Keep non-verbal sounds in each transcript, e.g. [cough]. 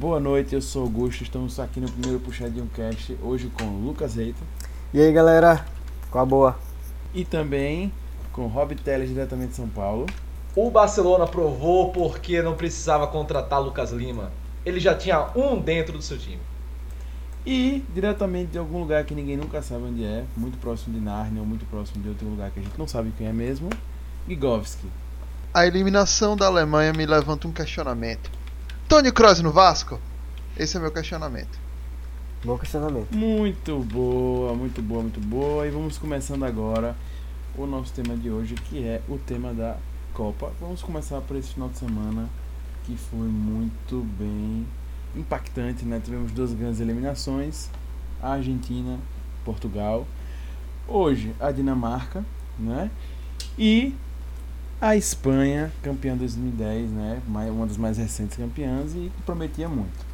boa noite, eu sou Augusto, estamos aqui no primeiro Puxadinho Cast, hoje com Lucas Reito. E aí galera, qual a boa? E também com Rob Teles, diretamente de São Paulo. O Barcelona provou porque não precisava contratar Lucas Lima. Ele já tinha um dentro do seu time. E diretamente de algum lugar que ninguém nunca sabe onde é, muito próximo de Narnia ou muito próximo de outro lugar que a gente não sabe quem é mesmo, Gigovski. A eliminação da Alemanha me levanta um questionamento. Tony Kroos no Vasco? Esse é meu questionamento. Bom questionamento. Muito boa, muito boa, muito boa. E vamos começando agora o nosso tema de hoje, que é o tema da Copa. Vamos começar por esse final de semana que foi muito bem impactante, né? Tivemos duas grandes eliminações, a Argentina, Portugal. Hoje a Dinamarca, né? E a Espanha, campeã 2010, né? Uma das mais recentes campeãs e prometia muito.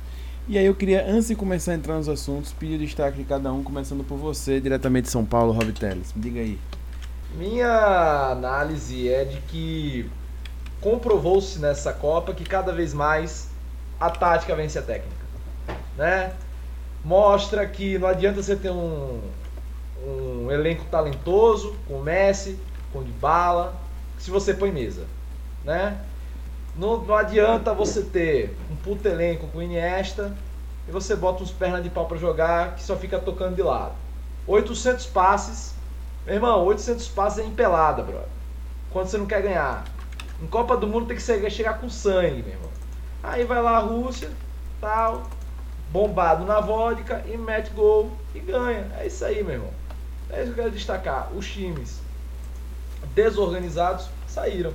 E aí eu queria, antes de começar a entrar nos assuntos, pedir o destaque de cada um, começando por você, diretamente de São Paulo, Rob Teles. Me diga aí. Minha análise é de que comprovou-se nessa Copa que cada vez mais a tática vence a técnica, né? Mostra que não adianta você ter um, um elenco talentoso, com Messi, com Dybala, se você põe mesa, né? Não, não adianta você ter um puto elenco com Iniesta e você bota uns pernas de pau para jogar que só fica tocando de lado. 800 passes, meu irmão, 800 passes é empelada, brother. Quando você não quer ganhar. Em Copa do Mundo tem que chegar com sangue, meu irmão. Aí vai lá a Rússia, tal, bombado na vodka e mete gol e ganha. É isso aí, meu irmão. É isso que eu quero destacar. Os times desorganizados saíram.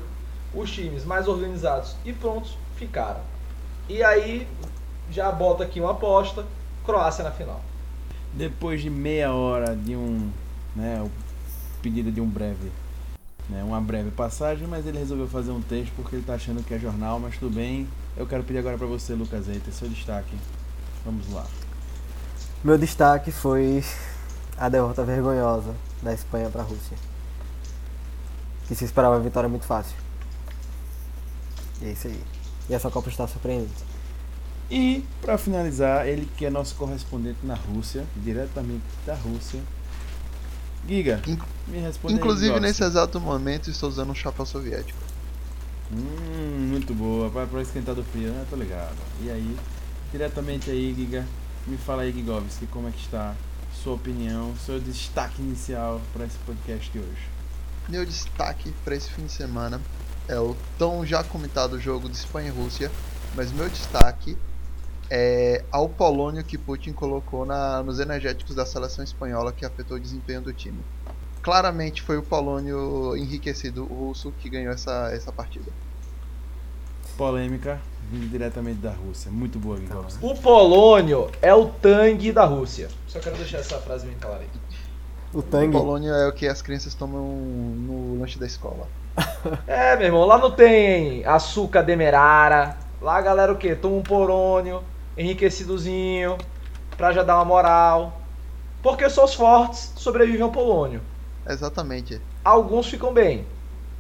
Os times mais organizados e prontos ficaram. E aí já bota aqui uma aposta, Croácia na final. Depois de meia hora de um, né, o pedido de um breve, né, uma breve passagem, mas ele resolveu fazer um texto porque ele está achando que é jornal, mas tudo bem. Eu quero pedir agora para você, Lucas Eita, seu destaque. Vamos lá. Meu destaque foi a derrota vergonhosa da Espanha para a Rússia. Que se esperava uma vitória muito fácil. E é isso aí. E essa Copa está surpreendente. E, para finalizar, ele que é nosso correspondente na Rússia, diretamente da Rússia. Giga, In me responde Inclusive, aí, nesse exato momento, estou usando um chapéu soviético. Hum, muito boa. Vai para esquentar do frio, né? Tô ligado. E aí, diretamente aí, Giga, me fala aí, Gigovski, como é que está sua opinião, seu destaque inicial para esse podcast de hoje. Meu destaque para esse fim de semana é o tão já comentado jogo de Espanha e Rússia, mas meu destaque é ao Polônio que Putin colocou na, nos energéticos da seleção espanhola que afetou o desempenho do time. Claramente foi o Polônio enriquecido russo que ganhou essa, essa partida. Polêmica vindo diretamente da Rússia. Muito boa, Gigovski. O Polônio é o tangue da Rússia. Só quero deixar essa frase bem clara aí. O. Polônio é o que as crianças tomam no lanche da escola. [laughs] É, meu irmão, lá não tem açúcar demerara. Lá a galera o quê? Toma um porônio, enriquecidozinho, pra já dar uma moral. Porque só os fortes sobrevivem ao polônio. Exatamente. Alguns ficam bem,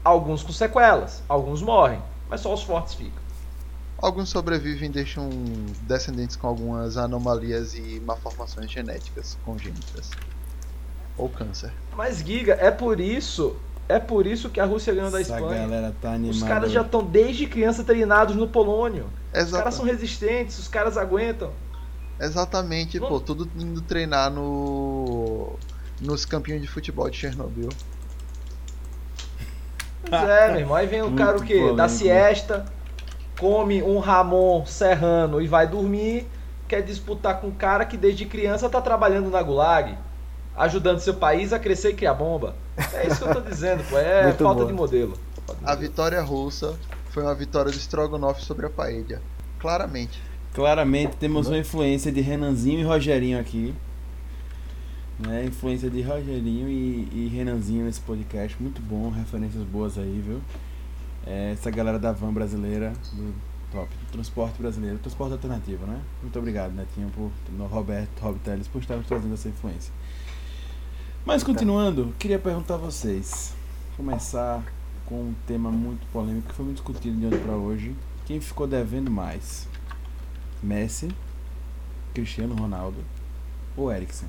alguns com sequelas, alguns morrem, mas só os fortes ficam. Alguns sobrevivem e deixam descendentes com algumas anomalias e malformações genéticas congênitas. Ou câncer. Mas Giga, é por isso, é por isso que a Rússia ganhou da Essa Espanha. galera tá animada. Os caras já estão desde criança treinados no polônio. Os Exata- caras são resistentes, os caras aguentam. Exatamente, Não- pô, tudo indo treinar no. nos campinhos de futebol de Chernobyl. Pois é, meu irmão. Aí vem [laughs] o Muito cara o quê? polêmico. Da siesta, come um Ramon serrano e vai dormir, quer disputar com um cara que desde criança tá trabalhando na Gulag, ajudando seu país a crescer e criar bomba. É isso que eu tô dizendo, pô. É [laughs] Muito falta boa. de modelo. A vitória russa foi uma vitória do Strogonoff sobre a paella. Claramente. Claramente temos uma influência de Renanzinho e Rogerinho aqui. Né? Influência de Rogerinho e, e Renanzinho nesse podcast. Muito bom, referências boas aí, viu? É, essa galera da van brasileira, do top, do transporte brasileiro, transporte alternativo, né? Muito obrigado, Netinho, por, no Roberto, Rob Teles, por estar nos trazendo essa influência. Mas continuando, queria perguntar a vocês. Começar com um tema muito polêmico que foi muito discutido de ontem para hoje. Quem ficou devendo mais? Messi, Cristiano Ronaldo ou Eriksen?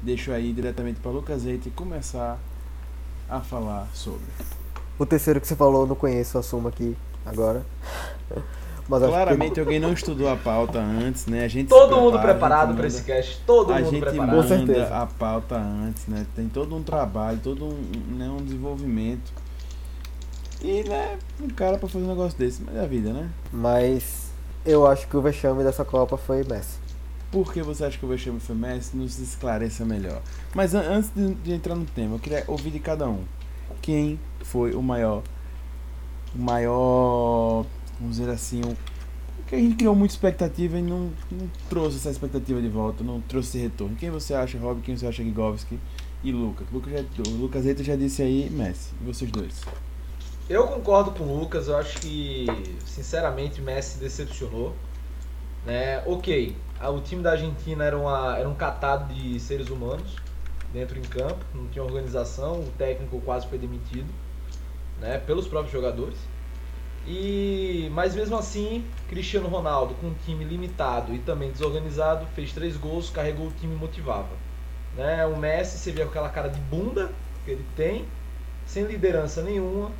Deixo aí diretamente para Lucas Eite começar a falar sobre. O terceiro que você falou eu não conheço, assumo aqui agora. Mas acho que- Claramente alguém não estudou a pauta antes, né? A gente Todo mundo prepara, a preparado gente para esse cast. Todo a mundo gente preparado. Com certeza. manda a pauta antes, né? Tem todo um trabalho, todo um, né, um desenvolvimento. E, né, um cara pra fazer um negócio desse, mas é a vida, né? Mas eu acho que o vexame dessa Copa foi Messi. Por que você acha que o vexame foi Messi? Nos esclareça melhor. Mas an- antes de, de entrar no tema, eu queria ouvir de cada um. Quem foi o maior. O maior. Vamos dizer assim. O, que a gente criou muita expectativa e não, não trouxe essa expectativa de volta, não trouxe esse retorno. Quem você acha, Rob? Quem você acha, Gigovski? E Lucas. Lucas já, o Lucas Eita já disse aí Messi. E vocês dois? Eu concordo com o Lucas, eu acho que, sinceramente, Messi decepcionou. Né? Ok, o time da Argentina era, uma, era um catado de seres humanos dentro em campo, não tinha organização, o técnico quase foi demitido né? pelos próprios jogadores. E, mas mesmo assim, Cristiano Ronaldo, com um time limitado e também desorganizado, fez três gols, carregou o time e motivava. Né? O Messi, você vê com aquela cara de bunda que ele tem, sem liderança nenhuma,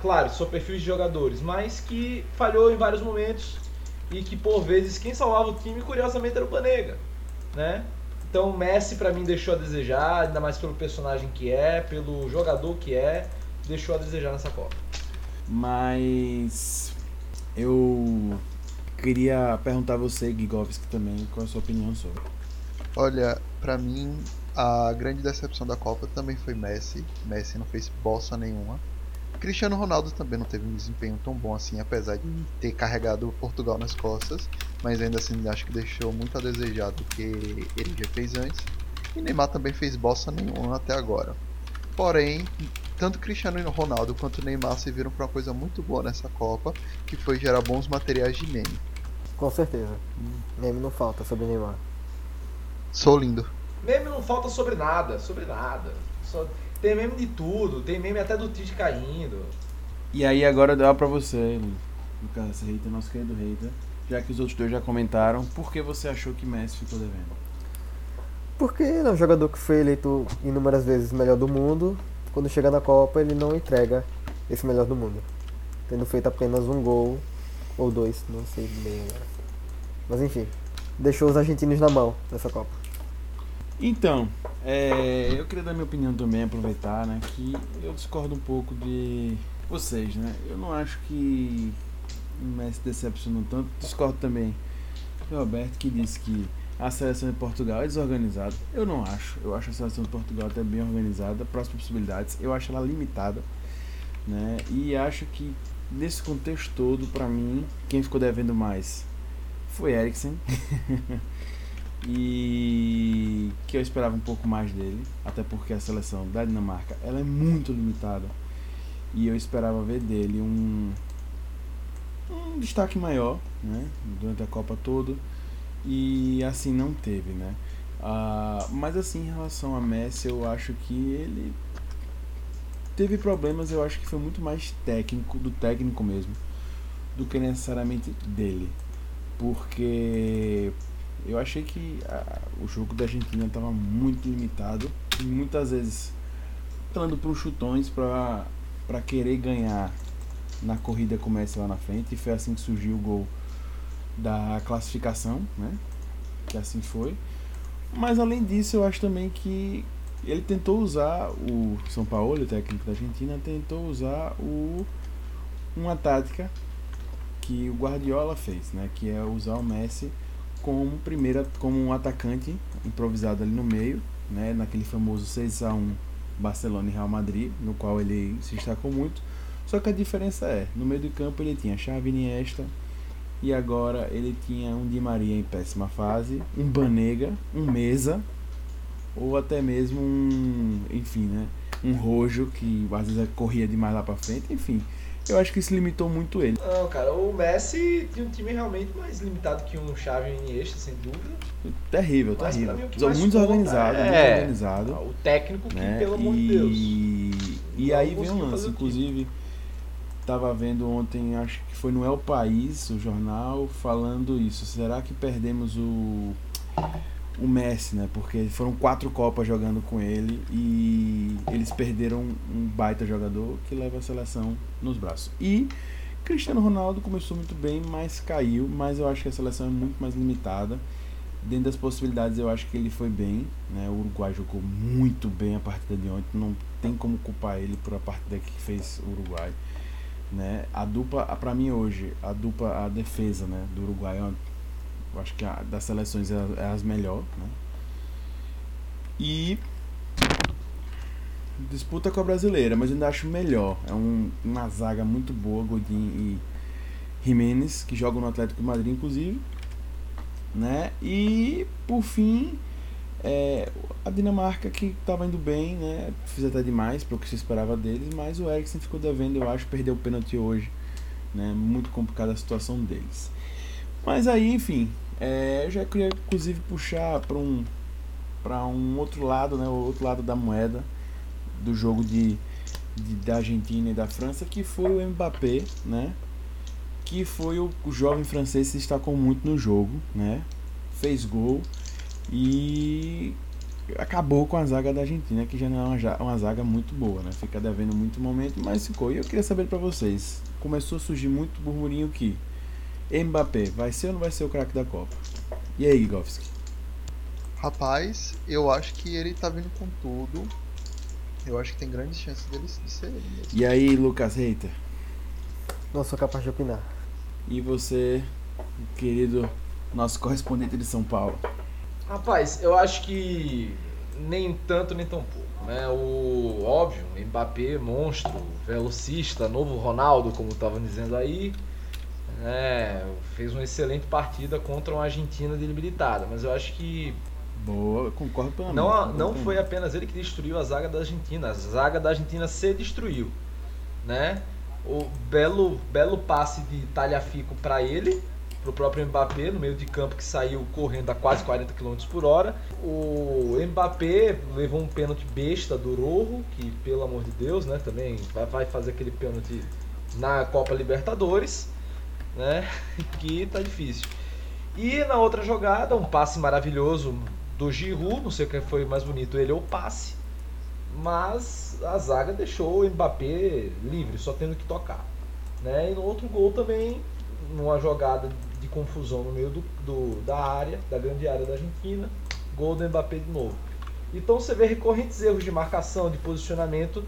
claro, são perfis de jogadores, mas que falhou em vários momentos e que por vezes quem salvava o time curiosamente era o Banega, né? Então o Messi pra mim deixou a desejar, ainda mais pelo personagem que é, pelo jogador que é, deixou a desejar nessa Copa. Mas eu queria perguntar a você, Gigovski, também, qual é a sua opinião sobre. Olha, pra mim, a grande decepção da Copa também foi Messi. Messi não fez bossa nenhuma. Cristiano Ronaldo também não teve um desempenho tão bom assim, apesar de ter carregado Portugal nas costas, mas ainda assim acho que deixou muito a desejar do que ele já fez antes. E Neymar também fez bossa nenhuma até agora. Porém, tanto Cristiano Ronaldo quanto Neymar serviram para uma coisa muito boa nessa Copa, que foi gerar bons materiais de meme. Com certeza. Meme não falta sobre Neymar. Sou lindo. Meme não falta sobre nada, sobre nada. Só tem meme de tudo, tem meme até do Tite caindo. E aí agora dá pra você, Lucas Reiter, nosso querido Reiter, já que os outros dois já comentaram, por que você achou que Messi ficou devendo? Porque ele é um jogador que foi eleito inúmeras vezes melhor do mundo. Quando chega na Copa, ele não entrega esse melhor do mundo. Tendo feito apenas um gol ou dois, não sei bem agora. Mas enfim, deixou os argentinos na mão nessa Copa. Então, é, eu queria dar minha opinião também, aproveitar, né, que eu discordo um pouco de vocês, né, eu não acho que o Messi decepcionou tanto, discordo também do Roberto que disse que a seleção de Portugal é desorganizada, eu não acho, eu acho a seleção de Portugal até bem organizada, próximas possibilidades, eu acho ela limitada, né, e acho que nesse contexto todo, pra mim, quem ficou devendo mais foi Eriksen, [laughs] e que eu esperava um pouco mais dele, até porque a seleção da Dinamarca ela é muito limitada. E eu esperava ver dele um, um destaque maior, né, durante a Copa toda e assim não teve, né. Ah, mas assim em relação a Messi eu acho que ele teve problemas, eu acho que foi muito mais técnico do técnico mesmo do que necessariamente dele, porque eu achei que a- o jogo da Argentina estava muito limitado e muitas vezes falando para os chutões para querer ganhar na corrida começa lá na frente e foi assim que surgiu o gol da classificação, né? Que assim foi. Mas além disso, eu acho também que ele tentou usar o São Paulo, o técnico da Argentina, tentou usar o uma tática que o Guardiola fez, né? Que é usar o Messi como primeira como um atacante improvisado ali no meio, né, naquele famoso 6 a 1 Barcelona e Real Madrid, no qual ele se destacou muito. Só que a diferença é, no meio do campo ele tinha Xavi Iniesta e agora ele tinha um Di Maria em péssima fase, um Banega, um Mesa ou até mesmo um, enfim, né, um Rojo que às vezes corria demais lá para frente, enfim. Eu acho que isso limitou muito ele. Não, cara, o Messi tinha um time realmente mais limitado que um Xavi e Iniesta, sem dúvida. Terrível, Mas terrível. mim Muito desorganizado, muito é desorganizado. O técnico que, né? pelo amor de Deus. E aí vem um lance, o inclusive, tava vendo ontem, acho que foi no El País, o jornal, falando isso. Será que perdemos o o Messi, né? Porque foram quatro Copas jogando com ele e eles perderam um baita jogador que leva a seleção nos braços. E Cristiano Ronaldo começou muito bem, mas caiu. Mas eu acho que a seleção é muito mais limitada. Dentro das possibilidades, eu acho que ele foi bem. Né? O Uruguai jogou muito bem a partida de ontem. Não tem como culpar ele por a partida que fez o Uruguai. Né? A dupla, para mim hoje, a dupla, a defesa né, do Uruguai eu acho que a das seleções é, é as melhor, né? E disputa com a brasileira, mas ainda acho melhor. É um, uma zaga muito boa, Godin e Jimenez, que jogam no Atlético de Madrid, inclusive. Né? E por fim, é, a Dinamarca que estava indo bem, né? Fiz até demais para o que se esperava deles, mas o Eriksen ficou devendo, eu acho, perdeu o pênalti hoje. Né? Muito complicada a situação deles. Mas aí, enfim, é, eu já queria inclusive puxar para um para um outro lado, né, o outro lado da moeda do jogo de, de, da Argentina e da França, que foi o Mbappé, né? Que foi o, o jovem francês que se destacou muito no jogo, né? Fez gol e acabou com a zaga da Argentina, que já não é uma, uma zaga muito boa, né? Fica devendo muito momento, mas ficou. E eu queria saber para vocês, começou a surgir muito burburinho que Mbappé, vai ser ou não vai ser o craque da Copa? E aí, Govski? Rapaz, eu acho que ele tá vindo com tudo. Eu acho que tem grandes chances dele de ser ele mesmo. E aí, Lucas Reiter? Não sou capaz de opinar. E você, querido nosso correspondente de São Paulo? Rapaz, eu acho que nem tanto nem tão pouco. Né? O óbvio, Mbappé, monstro, velocista, novo Ronaldo, como estavam dizendo aí. É, fez uma excelente partida contra uma Argentina debilitada, mas eu acho que Boa, concordo plenamente. Não, concordo não foi apenas ele que destruiu a zaga da Argentina, a zaga da Argentina se destruiu, né? O belo, belo passe de talhafico para ele, pro próprio Mbappé no meio de campo que saiu correndo a quase 40 km por hora. O Mbappé levou um pênalti besta do Rojo, que pelo amor de Deus, né, também vai, vai fazer aquele pênalti na Copa Libertadores, né? [laughs] Que tá difícil. E na outra jogada, um passe maravilhoso do Giroud, não sei o que foi mais bonito, ele ou o passe, mas a zaga deixou o Mbappé livre, só tendo que tocar. Né? E no outro gol também, numa jogada de confusão no meio do, do- da área, da grande área da Argentina, gol do Mbappé de novo. Então você vê recorrentes erros de marcação, de posicionamento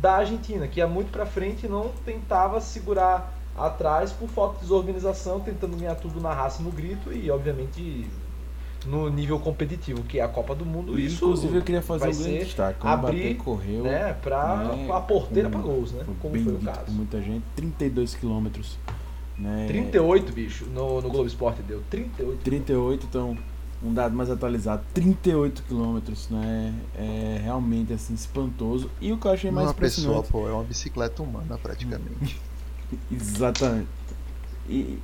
da Argentina, que ia muito pra frente e não tentava segurar atrás por falta de desorganização, tentando ganhar tudo na raça no grito e, obviamente, no nível competitivo, que é a Copa do Mundo. E, Isso Inclusive eu queria fazer um grande destaque. Abrir, correu né, pra né, a porteira para gols, né? Como foi o caso. muita gente, 32 quilômetros. Né, 38, bicho, no, no Globo Esporte deu 38. 38, então um dado mais atualizado, 38 quilômetros, né? É realmente assim espantoso. E o que eu achei mais Uma pessoa, impressionante. pô, é uma bicicleta humana praticamente. [laughs] Exatamente. E,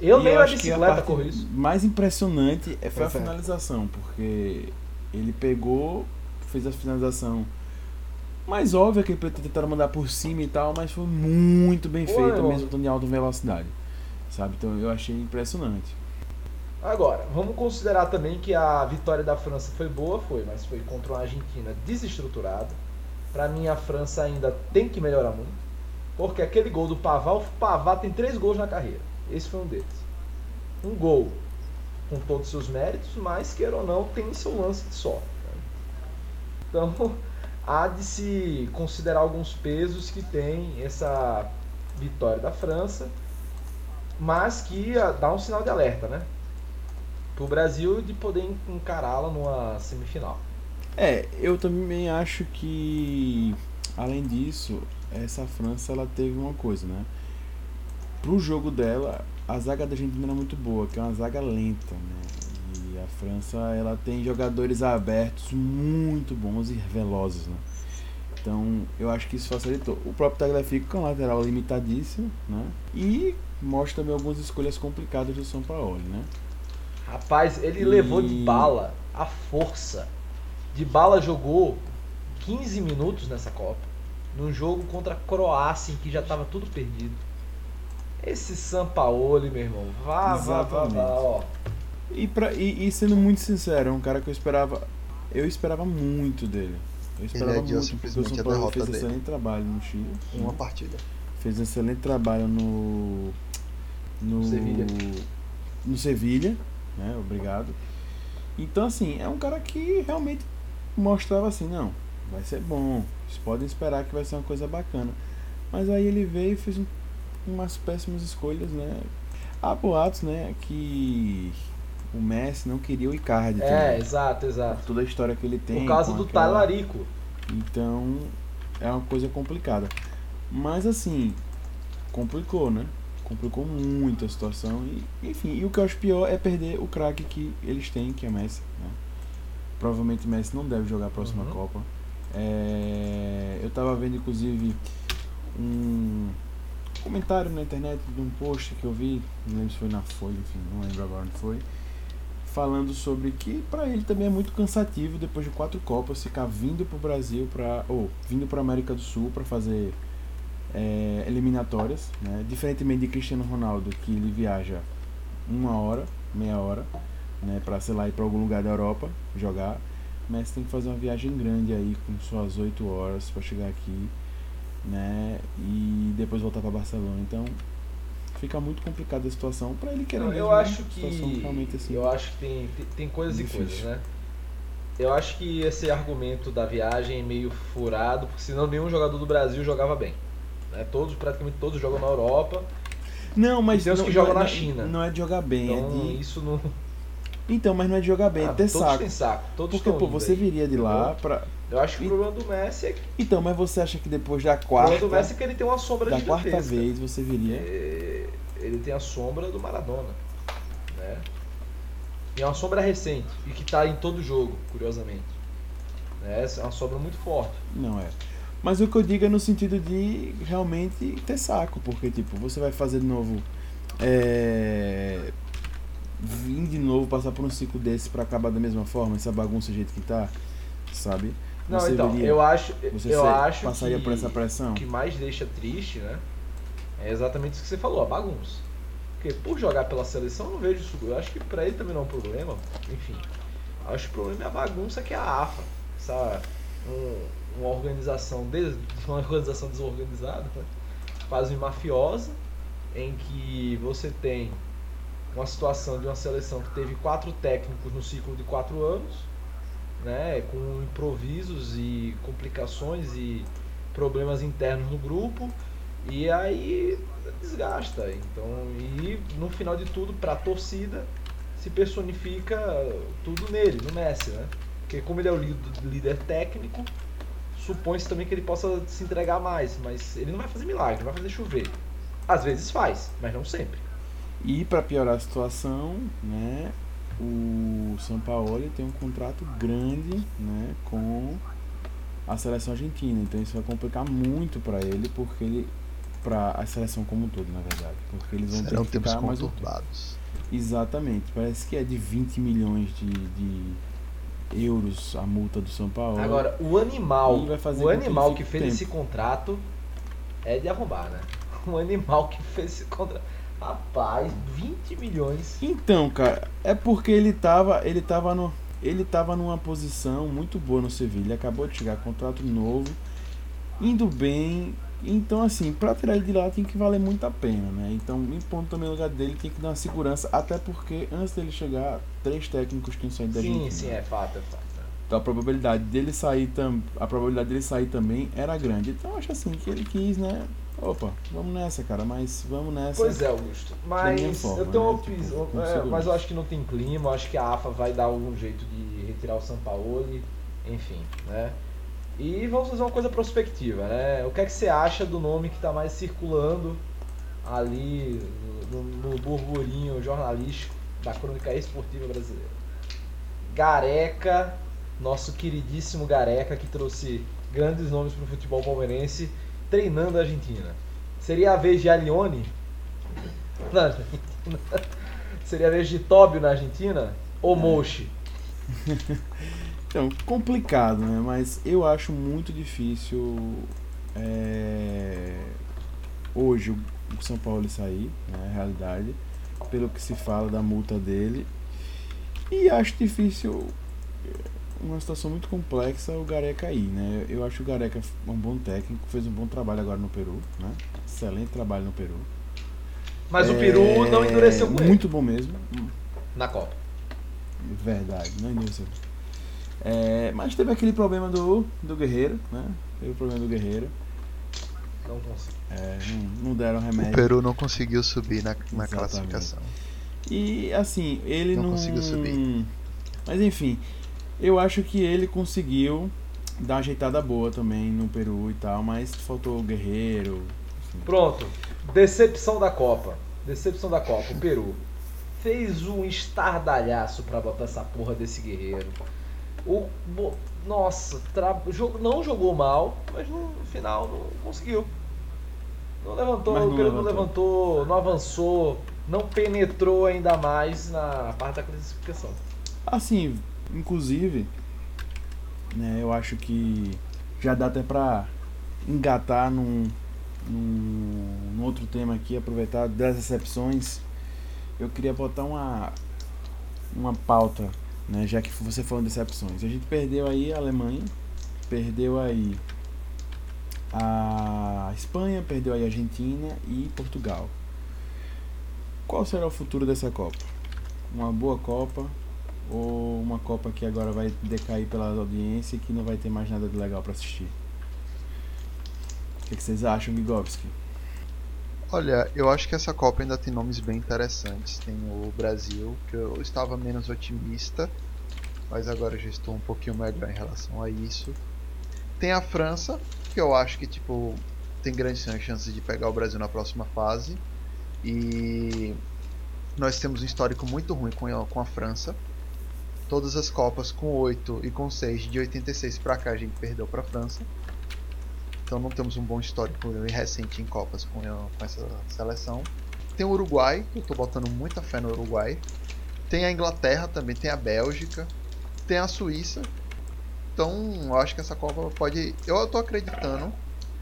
Eu e nem a bicicleta corro isso. mais impressionante é- foi a finalização, porque ele pegou, fez a finalização mais óbvia que tentaram mandar por cima e tal, mas foi muito bem ó. mesmo estando em alta velocidade. Sabe? Então eu achei impressionante. Agora, vamos considerar também que a vitória da França foi boa, foi, mas foi contra uma Argentina desestruturada. Pra mim, a França ainda tem que melhorar muito, porque aquele gol do Pavá, o Pavá tem três gols na carreira. Esse foi um deles. Um gol com todos os seus méritos, mas queira ou não, tem seu lance de sorte. né? Então, [laughs] há de se considerar alguns pesos que tem essa vitória da França, mas que ah, dá um sinal de alerta, né? Pro Brasil de poder encará-la numa semifinal. É, eu também acho que além disso, essa França ela teve uma coisa, né? Pro jogo dela, a zaga da Argentina era muito boa, que é uma zaga lenta, né? A França ela tem jogadores abertos muito bons e velozes, né? Então, eu acho que isso facilitou. O próprio Tagliafico com um lateral limitadíssimo, né? E mostra também algumas escolhas complicadas do São Paulo, né? Rapaz, ele E- levou de bala a força. De bala jogou 15 minutos nessa Copa. num jogo contra a Croácia em que já tava tudo perdido. Esse Sampaoli, meu irmão, vá, vá, vá, Exatamente. vá, ó. E, pra, e, e sendo muito sincero, é um cara que eu esperava. Eu esperava muito dele. Eu esperava adiou muito, porque o São Paulo fez dele. excelente trabalho no Chile. Uma partida. Fez um excelente trabalho no. No Sevilha. No Sevilha, né? Obrigado. Então, assim, é um cara que realmente mostrava assim: não, vai ser bom. Vocês podem esperar que vai ser uma coisa bacana. Mas aí ele veio e fez um- umas péssimas escolhas, né? Há boatos, né? Que o Messi não queria o Icardi. É, também, exato, exato. por toda a história que ele tem. Por causa do aquela- talarico. então é uma coisa complicada. Mas assim, complicou, né? Complicou muito a situação. E, enfim, e o que eu acho pior é perder o craque que eles têm, que é Messi. Né? Provavelmente Messi não deve jogar a próxima Uhum. Copa. É, eu tava vendo inclusive um comentário na internet de um post que eu vi, não lembro se foi na Folha, enfim, não lembro agora onde foi, falando sobre que pra ele também é muito cansativo depois de quatro Copas ficar vindo pro Brasil para ou vindo para América do Sul para fazer é, eliminatórias, né? Diferentemente de Cristiano Ronaldo que ele viaja uma hora, meia hora, né, para sei lá ir para algum lugar da Europa jogar. Messi tem que fazer uma viagem grande aí com suas oito horas para chegar aqui, né? E depois voltar para Barcelona. Então fica muito complicada a situação para ele querer Não, eu né? acho que. realmente assim. Eu acho que tem, tem, tem coisas e Difícil. coisas, né? Eu acho que esse argumento da viagem é meio furado, porque senão nenhum jogador do Brasil jogava bem. Né? Todos, praticamente todos jogam na Europa. Não, mas E tem não, que jogam é- na não- China. Não é de jogar bem, Então é de isso não. Então, mas não é de jogar bem, é Ah, de ter todos saco. têm saco. Todos Porque, pô, você aí, viria de lá entendeu? Eu acho que E- o problema do Messi é que. Então, mas você acha que depois da O quarta. problema do Messi é que ele tem uma sombra da gigantesca. quarta vez você viria. É, Ele tem a sombra do Maradona. Né? E é uma sombra recente. E que tá em todo jogo, curiosamente. Né? É uma sombra muito forte. Não é. Mas o que eu digo é no sentido de realmente ter saco, porque tipo, você vai fazer de novo. É. Vir de novo, passar por um ciclo desse pra acabar da mesma forma, essa bagunça do jeito que tá, sabe? Não, Você então, viria- eu acho, eu acho passaria que por essa pressão? o que mais deixa triste, né? É exatamente isso que você falou, a bagunça. Porque por jogar pela seleção eu não vejo isso. Eu acho que pra ele também não é um problema. Enfim. Acho que o problema é a bagunça que é a AFA. Essa, um- uma organização des, [laughs] uma organização desorganizada, né? quase mafiosa, em que você tem uma situação de uma seleção que teve quatro técnicos no ciclo de quatro anos, né, com improvisos e complicações e problemas internos no grupo, e aí desgasta. Então, e no final de tudo, para a torcida, se personifica tudo nele, no Messi, né? Porque como ele é o líder, técnico, supõe-se também que ele possa se entregar mais, mas ele não vai fazer milagre, não vai fazer chover. Às vezes faz, mas não sempre. E para piorar a situação, né, o São Paulo tem um contrato grande, né, com a seleção argentina. Então isso vai complicar muito para ele, porque ele para a seleção como um todo, na verdade, porque eles vão Serão ter que ficar mais um conturbados. Exatamente. Parece que é de 20 milhões de, de euros a multa do São Paulo. Agora, o animal, vai fazer o animal que fez tempo. esse contrato é de arrombar, né? [laughs] O animal que fez esse contrato. Rapaz, 20 milhões. Então, cara, é porque ele tava, ele tava no, ele tava numa posição muito boa no Sevilha, acabou de chegar contrato novo, indo bem. Então, assim, pra tirar ele de lá tem que valer muito a pena, né? Então, me pondo também no lugar dele, tem que dar uma segurança, até porque antes dele chegar, três técnicos tinham saído da Sim, Argentina. sim, é fato, é fato. Então a probabilidade dele sair tam, a probabilidade dele sair também era grande. Então eu acho assim que ele quis, né? Opa, vamos nessa, cara, mas vamos nessa. Pois é, Augusto. Mas forma, eu tenho uma né? Tipo, opinião. com é, mas eu acho que não tem clima, eu acho que a AFA vai dar algum jeito de retirar o Sampaoli, enfim, né? E vamos fazer uma coisa prospectiva, né? O que é que você acha do nome que está mais circulando ali no, no burburinho jornalístico da crônica esportiva brasileira? Gareca, nosso queridíssimo Gareca que trouxe grandes nomes para o futebol palmeirense, treinando a Argentina. Seria a vez de Alione na Argentina? Seria a vez de Tóbio na Argentina? Ou Mochi? [laughs] Então, complicado, né? Mas eu acho muito difícil é, hoje o São Paulo sair, né, a realidade, pelo que se fala da multa dele. E acho difícil, uma situação muito complexa, o Gareca aí, né? Eu acho o Gareca um bom técnico, fez um bom trabalho agora no Peru, né? Excelente trabalho no Peru. Mas o É, Peru não endureceu com ele Muito bom mesmo. na Copa. Verdade, não endureceu. É, mas teve aquele problema do, do Guerreiro, né? Teve o problema do Guerreiro. Não consigo. É, não, não deram O remédio. Peru não conseguiu subir na, na classificação. E assim, ele não, Não conseguiu subir. Mas enfim, eu acho que ele conseguiu dar uma ajeitada boa também no Peru e tal, mas faltou o Guerreiro. enfim. Pronto. Decepção da Copa. Decepção da Copa. O Peru fez um estardalhaço pra botar essa porra desse guerreiro. O, nossa, tra- não jogou mal, mas no final não conseguiu. Não levantou, não o Peru não levantou. levantou, não avançou, não penetrou ainda mais na parte da classificação. Assim, inclusive, né, eu acho que já dá até pra engatar num, num, num outro tema aqui, aproveitar das exceções. Eu queria botar uma, uma pauta, né, já que você falou de decepções. A gente perdeu aí a Alemanha, perdeu aí a Espanha, perdeu aí a Argentina e Portugal. Qual será o futuro dessa Copa? Uma boa Copa ou uma Copa que agora vai decair pela audiência e que não vai ter mais nada de legal para assistir? O que, que vocês acham, Gigovski? Olha, eu acho que essa Copa ainda tem nomes bem interessantes. Tem o Brasil, que eu estava menos otimista, mas agora já estou um pouquinho melhor em relação a isso. Tem a França, que eu acho que tipo tem grandes chances de pegar o Brasil na próxima fase. E nós temos um histórico muito ruim com a, com a França. Todas as Copas com 8 e com 6 de 86 pra cá a gente perdeu pra França. Então não temos um bom histórico recente em Copas com, com essa seleção. Tem o Uruguai, que eu tô botando muita fé no Uruguai. Tem a Inglaterra também, tem a Bélgica, tem a Suíça. Então eu acho que essa Copa pode. Eu tô acreditando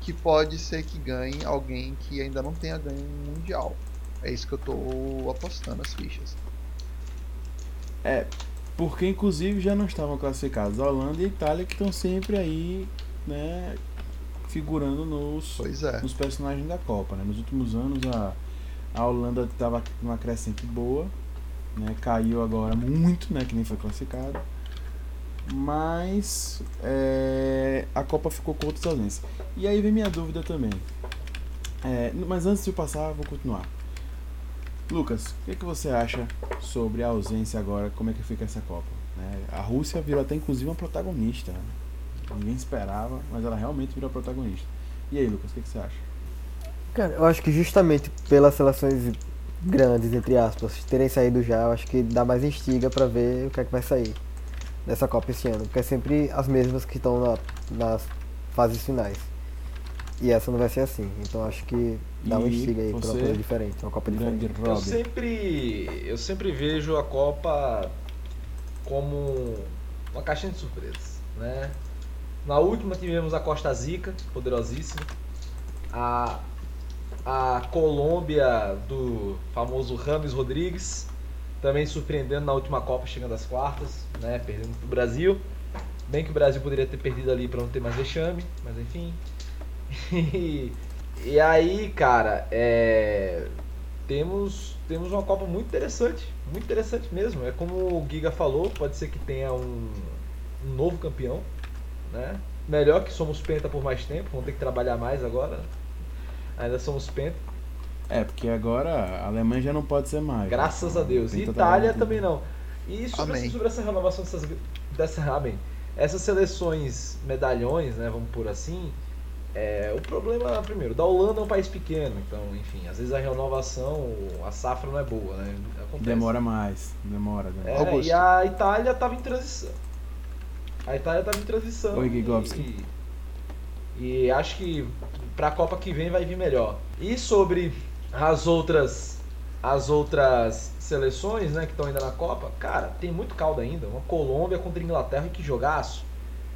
que pode ser que ganhe alguém que ainda não tenha ganho um Mundial. É isso que eu tô apostando as fichas. É, porque inclusive já não estavam classificados a Holanda e a Itália que estão sempre aí, né, figurando nos, é. nos personagens da Copa, né? Nos últimos anos a, a Holanda estava numa crescente boa, né? Caiu agora muito, né? Que nem foi classificado. Mas é, a Copa ficou com outras ausências. E aí vem minha dúvida também. É, mas antes de eu passar, vou continuar. Lucas, o que, que você acha sobre a ausência agora? Como é que fica essa Copa? né? A Rússia virou até inclusive uma protagonista. né? Ninguém esperava, mas ela realmente virou protagonista. E aí, Lucas, o que, que você acha? Cara, eu acho que justamente pelas seleções grandes, entre aspas, terem saído já, eu acho que dá mais instiga pra ver o que é que vai sair dessa Copa esse ano. Porque é sempre as mesmas que estão na- nas fases finais. E essa não vai ser assim. Então acho que dá uma E instiga aí pra uma coisa diferente, uma Copa diferente. Eu sempre, eu sempre vejo a Copa como uma caixinha de surpresas, né? Na última tivemos a Costa Zica, poderosíssima. A, a Colômbia do famoso Rames Rodrigues, também surpreendendo na última Copa, chegando às quartas, né? Perdendo pro Brasil. Bem que o Brasil poderia ter perdido ali para não ter mais vexame, mas enfim. E, [laughs] e aí, cara, é, temos, temos uma Copa muito interessante, muito interessante mesmo. É como o Giga falou, pode ser que tenha um, um novo campeão, né? Melhor que somos penta por mais tempo, vamos ter que trabalhar mais agora. né? Ainda somos penta, É, porque agora a Alemanha já não pode ser mais. graças a Deus. E tá Itália também não. E sobre, sobre essa renovação dessas, dessa, amém. essas seleções medalhões, né, vamos por assim, é, o problema, primeiro, da Holanda é um país pequeno, então, enfim, às vezes a renovação, a safra não é boa, né? Acontece. Demora mais. Demora, demora. É, e a Itália estava em transição. A Itália estava em transição. Oi, e, Gigovski. e acho que para a Copa que vem vai vir melhor. E sobre as outras as outras seleções, né, que estão ainda na Copa, cara, tem muito caldo ainda. Uma Colômbia contra a Inglaterra, que jogaço.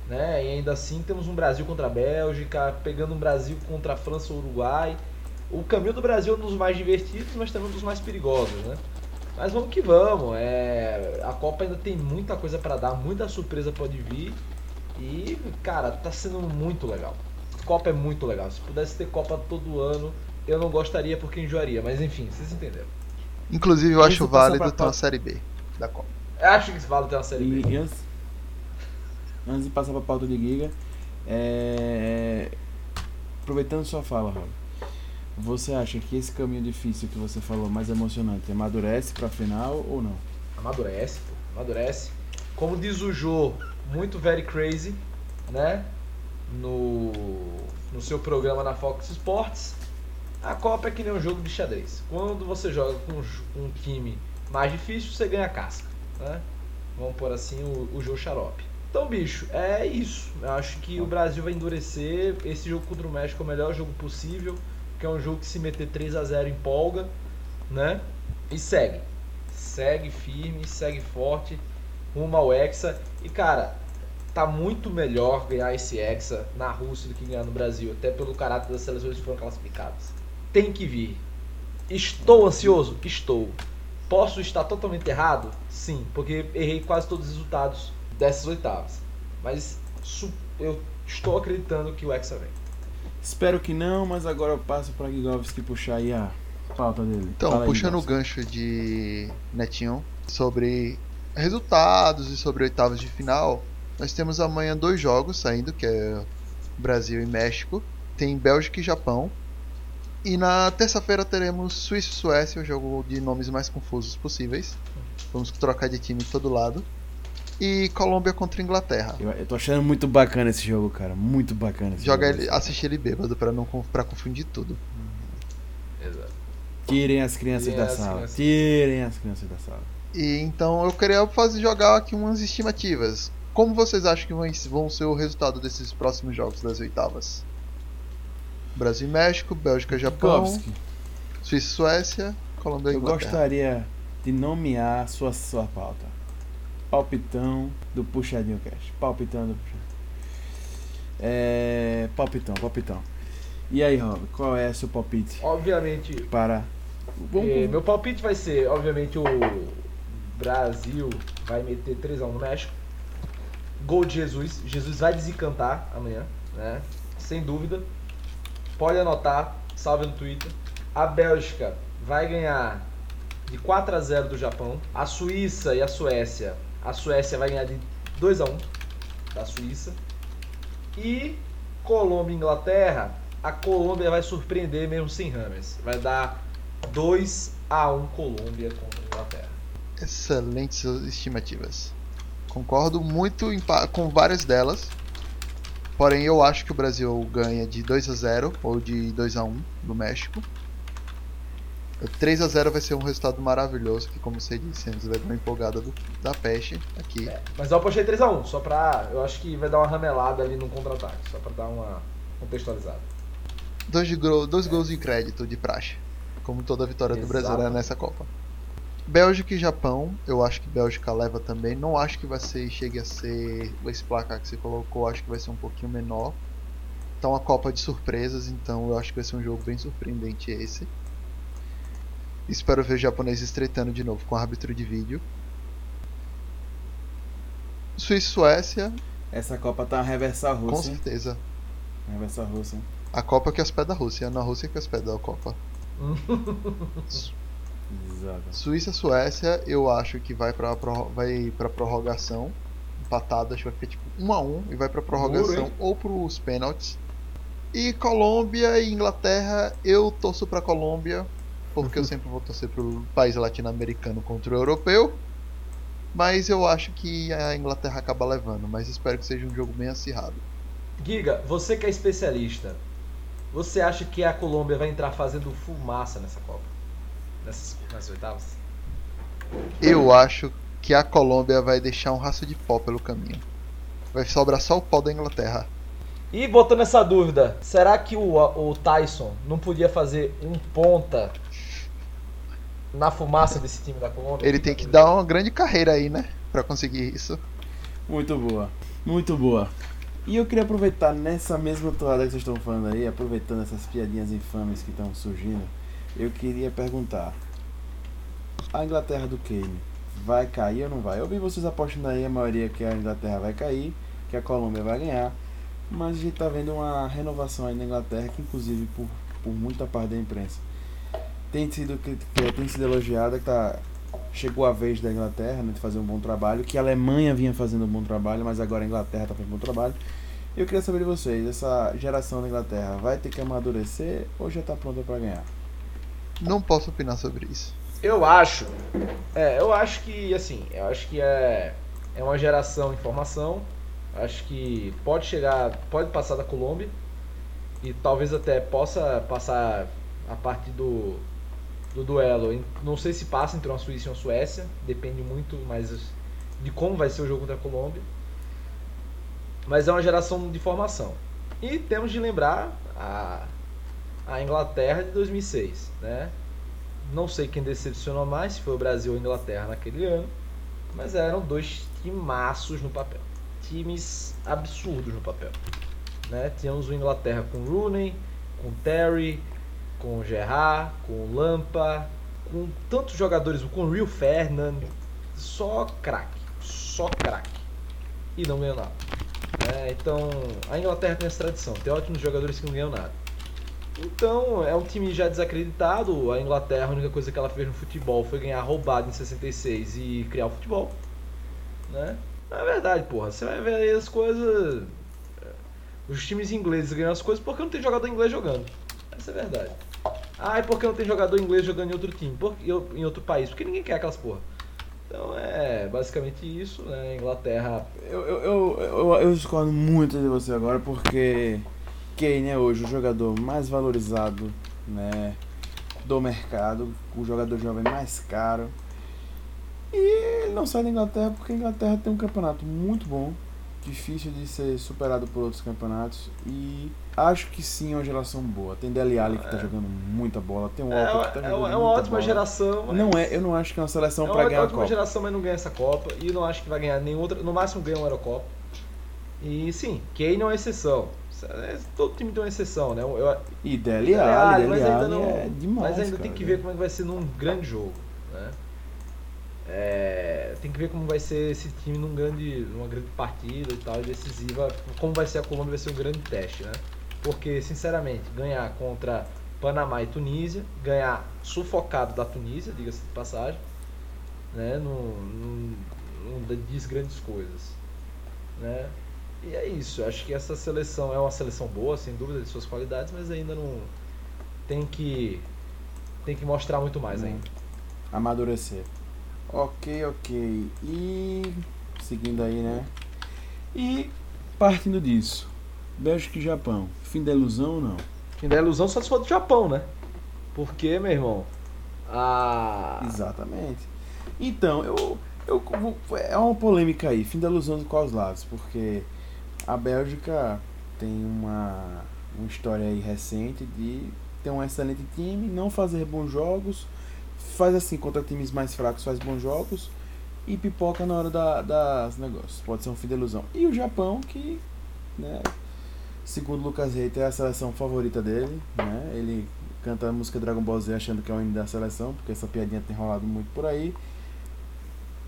Né? E ainda assim temos um Brasil contra a Bélgica, pegando um Brasil contra a França ou Uruguai. O caminho do Brasil é um dos mais divertidos, mas também um dos mais perigosos, né? Mas vamos que vamos. É, a Copa ainda tem muita coisa para dar, muita surpresa pode vir. E, cara, tá sendo muito legal. Copa é muito legal. Se pudesse ter Copa todo ano, eu não gostaria porque enjoaria. Mas enfim, vocês entenderam. Inclusive, eu acho válido ter uma série B da Copa. Eu acho que vale ter uma série E, B. e antes, de passar para a pauta de Giga, é, aproveitando sua fala, Rob, você acha que esse caminho difícil que você falou, mais emocionante, amadurece para a final ou não? Amadurece, pô. Amadurece. Como diz o Jô, muito very crazy, né? No, no seu programa na Fox Sports. A Copa é que nem um jogo de xadrez. Quando você joga com um time mais difícil, você ganha casca, né? Vamos pôr assim o, o Jô Xarope. Então, bicho, é isso. Eu acho que o Brasil vai endurecer. Esse jogo contra o México é o melhor jogo possível. Que é um jogo que se meter 3 a 0 empolga, né? E segue segue firme, segue forte, rumo ao Hexa. E cara, tá muito melhor ganhar esse Hexa na Rússia do que ganhar no Brasil, até pelo caráter das seleções que foram classificadas. Tem que vir. Estou ansioso? Estou. Posso estar totalmente errado? Sim, porque errei quase todos os resultados dessas oitavas. Mas eu estou acreditando que o Hexa vem. Espero que não, mas agora eu passo para Gigovski puxar aí a pauta dele. Então, Fala aí, puxando o Gigovski. gancho de Netinho sobre resultados e sobre oitavas de final, nós temos amanhã dois jogos saindo, que é Brasil e México. Tem Bélgica e Japão. E na terça-feira teremos Suíça e Suécia, o jogo de nomes mais confusos possíveis. Vamos trocar de time em todo lado. E Colômbia contra Inglaterra. Eu, eu tô achando muito bacana esse jogo, cara. Muito bacana esse Joga jogo. ele, assistir ele bêbado pra não pra confundir tudo. Exato. Tirem as crianças Tirem da as sala. crianças. Tirem as crianças da sala. E então eu queria fazer jogar aqui umas estimativas. Como vocês acham que vão, ser o resultado desses próximos jogos das oitavas? Brasil e México, Bélgica e Japão, Suíça e Suécia, Colômbia e eu Inglaterra. gostaria de nomear sua, sua pauta. Palpitão do Puxadinho Cash. Palpitão do Puxadinho. É. Palpitão, palpitão. E aí, Rob, qual é seu palpite Obviamente, para. É, meu palpite vai ser, obviamente, o Brasil vai meter 3x1 no México. Gol de Jesus. Jesus vai desencantar amanhã, né? Sem dúvida. Pode anotar, salve no Twitter. A Bélgica vai ganhar de 4 a 0 do Japão. A Suíça e a Suécia. A Suécia vai ganhar de 2 a 1 da Suíça. E Colômbia e Inglaterra. A Colômbia vai surpreender mesmo sem Rames. Vai dar 2 a 1 Colômbia contra a Inglaterra. Excelentes estimativas. Concordo muito com várias delas. Porém, eu acho que o Brasil ganha de 2 a 0 ou de 2 a 1 do México. O 3 a 0 vai ser um resultado maravilhoso, que como você disse antes, vai dar uma empolgada do- da peste aqui. É, mas eu apostei 3x1, só pra. Eu acho que vai dar uma ramelada ali no contra-ataque, só pra dar uma contextualizada. Dois, de dois gols de crédito de praxe, como toda vitória do Brasil Exato. nessa Copa. Bélgica e Japão, eu acho que Bélgica leva também. Não acho que vai ser, chegue a ser esse placar que você colocou, acho que vai ser um pouquinho menor. Então a Copa de surpresas, então eu acho que vai ser um jogo bem surpreendente esse. Espero ver o japonês estreitando de novo com árbitro de vídeo. Suíça e Suécia, Essa Copa tá reversa a com certeza. Reversa a Rússia. hein? A Copa que hospeda a Rússia, na Rússia que hospeda a Copa. Exato. Suíça Suécia, eu acho que vai pra, vai pra prorrogação. Empatado, acho que vai ficar tipo 1 a 1 e vai pra prorrogação hein? ou pros pênaltis. E Colômbia e Inglaterra, eu torço pra Colômbia, porque eu sempre vou torcer pro país latino-americano contra o europeu. Mas eu acho que a Inglaterra acaba levando, mas espero que seja um jogo bem acirrado. Giga, você que é especialista, você acha que a Colômbia vai entrar fazendo fumaça nessa Copa? Nessas, nessas oitavas? Eu acho que a Colômbia vai deixar um rastro de pó pelo caminho. Vai sobrar só o pó da Inglaterra. E botando essa dúvida, será que o, o Tyson não podia fazer um ponta na fumaça desse time da Colômbia? Ele tem que dar uma grande carreira aí, né? Pra conseguir isso. Muito boa. Muito boa. E eu queria aproveitar nessa mesma toada que vocês estão falando aí, aproveitando essas piadinhas infames que estão surgindo, eu queria perguntar: a Inglaterra do Kane vai cair ou não vai? Eu vi vocês apostando aí, a maioria que a Inglaterra vai cair, que a Colômbia vai ganhar, mas a gente tá vendo uma renovação aí na Inglaterra, que inclusive por, por muita parte da imprensa tem sido, que, tem sido elogiada, que tá, chegou a vez da Inglaterra né, de fazer um bom trabalho, que a Alemanha vinha fazendo um bom trabalho, mas agora a Inglaterra está fazendo um bom trabalho. E eu queria saber de vocês, essa geração da Inglaterra vai ter que amadurecer ou já está pronta para ganhar? Não posso opinar sobre isso. Eu acho. É, eu acho que, assim, eu acho que é, é uma geração em formação. Acho que pode chegar, pode passar da Colômbia. E talvez até possa passar a partir do, do duelo. Não sei se passa entre uma Suíça e uma Suécia, depende muito mais de como vai ser o jogo contra a Colômbia. Mas é uma geração de formação. E temos de lembrar a, a Inglaterra de 2006, né? Não sei quem decepcionou mais, se foi o Brasil ou a Inglaterra naquele ano, mas eram dois timaços no papel. Times absurdos no papel. Né? Tínhamos o Inglaterra com Rooney, com Terry, com o Gerrard, com o Lampa, com tantos jogadores, com o Rio Ferdinand, só craque, só craque. E não ganhou nada. É, então, a Inglaterra tem essa tradição, tem ótimos jogadores que não ganham nada. Então, é um time já desacreditado. A Inglaterra, a única coisa que ela fez no futebol foi ganhar roubado em 66 e criar o futebol. Né? Não é verdade, porra. Você vai ver aí as coisas. Os times ingleses ganham as coisas porque não tem jogador inglês jogando. Essa é a verdade. Ah, e por que não tem jogador inglês jogando em outro time? Por, em outro país? Porque ninguém quer aquelas porra. Então é basicamente isso, né? Inglaterra. Eu, eu, eu, eu, eu discordo muito de você agora porque Kane é hoje o jogador mais valorizado né, do mercado, o jogador jovem mais caro. E ele não sai da Inglaterra porque a Inglaterra tem um campeonato muito bom, difícil de ser superado por outros campeonatos. E acho que sim é uma geração boa. Tem Dele Alli que tá é. jogando muita bola, tem o é, Walker que tá é jogando É uma ótima bola. geração. Mas... Não é, eu não acho que é uma seleção é para ganhar a Copa. É uma ótima geração, mas não ganha essa Copa. E não acho que vai ganhar nenhuma outra. No máximo ganha uma Eurocopa. E sim, Kane é uma exceção. É, todo time tem uma exceção, né? Eu, e Dele Alli, Dele Alli é demais. Mas ainda cara, tem que ver como é que vai ser num grande jogo, né? É, tem que ver como vai ser esse time num grande, numa grande partida e tal, decisiva. Como vai ser a Colômbia vai ser um grande teste, né? Porque, sinceramente, ganhar contra Panamá e Tunísia, ganhar sufocado da Tunísia, diga-se de passagem, né? Não, não, não diz grandes coisas, né? E é isso, acho que essa seleção é uma seleção boa, sem dúvida de suas qualidades, mas ainda não tem que tem que mostrar muito mais hum. ainda. Amadurecer. Ok, ok. E seguindo aí, né? E partindo disso, Bélgica e Japão, fim da ilusão ou não? Fim da ilusão só se for do Japão, né? Porque, meu irmão, a... Exatamente. Então, eu, eu é uma polêmica aí, fim da ilusão de quais lados? Porque a Bélgica tem uma, uma história aí recente de ter um excelente time, não fazer bons jogos, faz assim contra times mais fracos, faz bons jogos e pipoca na hora da, das negócios. Pode ser um fim de ilusão. E o Japão, que, né, segundo Lucas Reiter, é a seleção favorita dele, né? Ele canta a música Dragon Ball Z achando que é o hino da seleção, porque essa piadinha tem rolado muito por aí.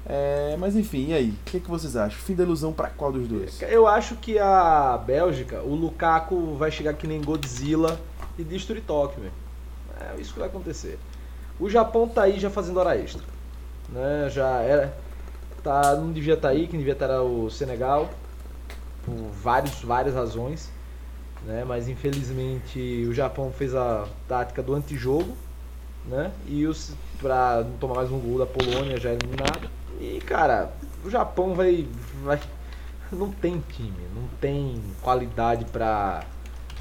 É, mas enfim, e aí? O que, que vocês acham? Fim da ilusão para qual dos dois? Eu acho que a Bélgica, o Lukaku vai chegar que nem Godzilla e destruir Tóquio, velho. É isso que vai acontecer. O Japão tá aí já fazendo hora extra. Né? Já era. Tá, não devia estar tá aí, quem devia estar tá era o Senegal. Por vários, várias razões. Né? Mas infelizmente o Japão fez a tática do antijogo. Né? E os, pra não tomar mais um gol da Polônia já eliminado. E cara, o Japão vai, vai. Não tem time, não tem qualidade para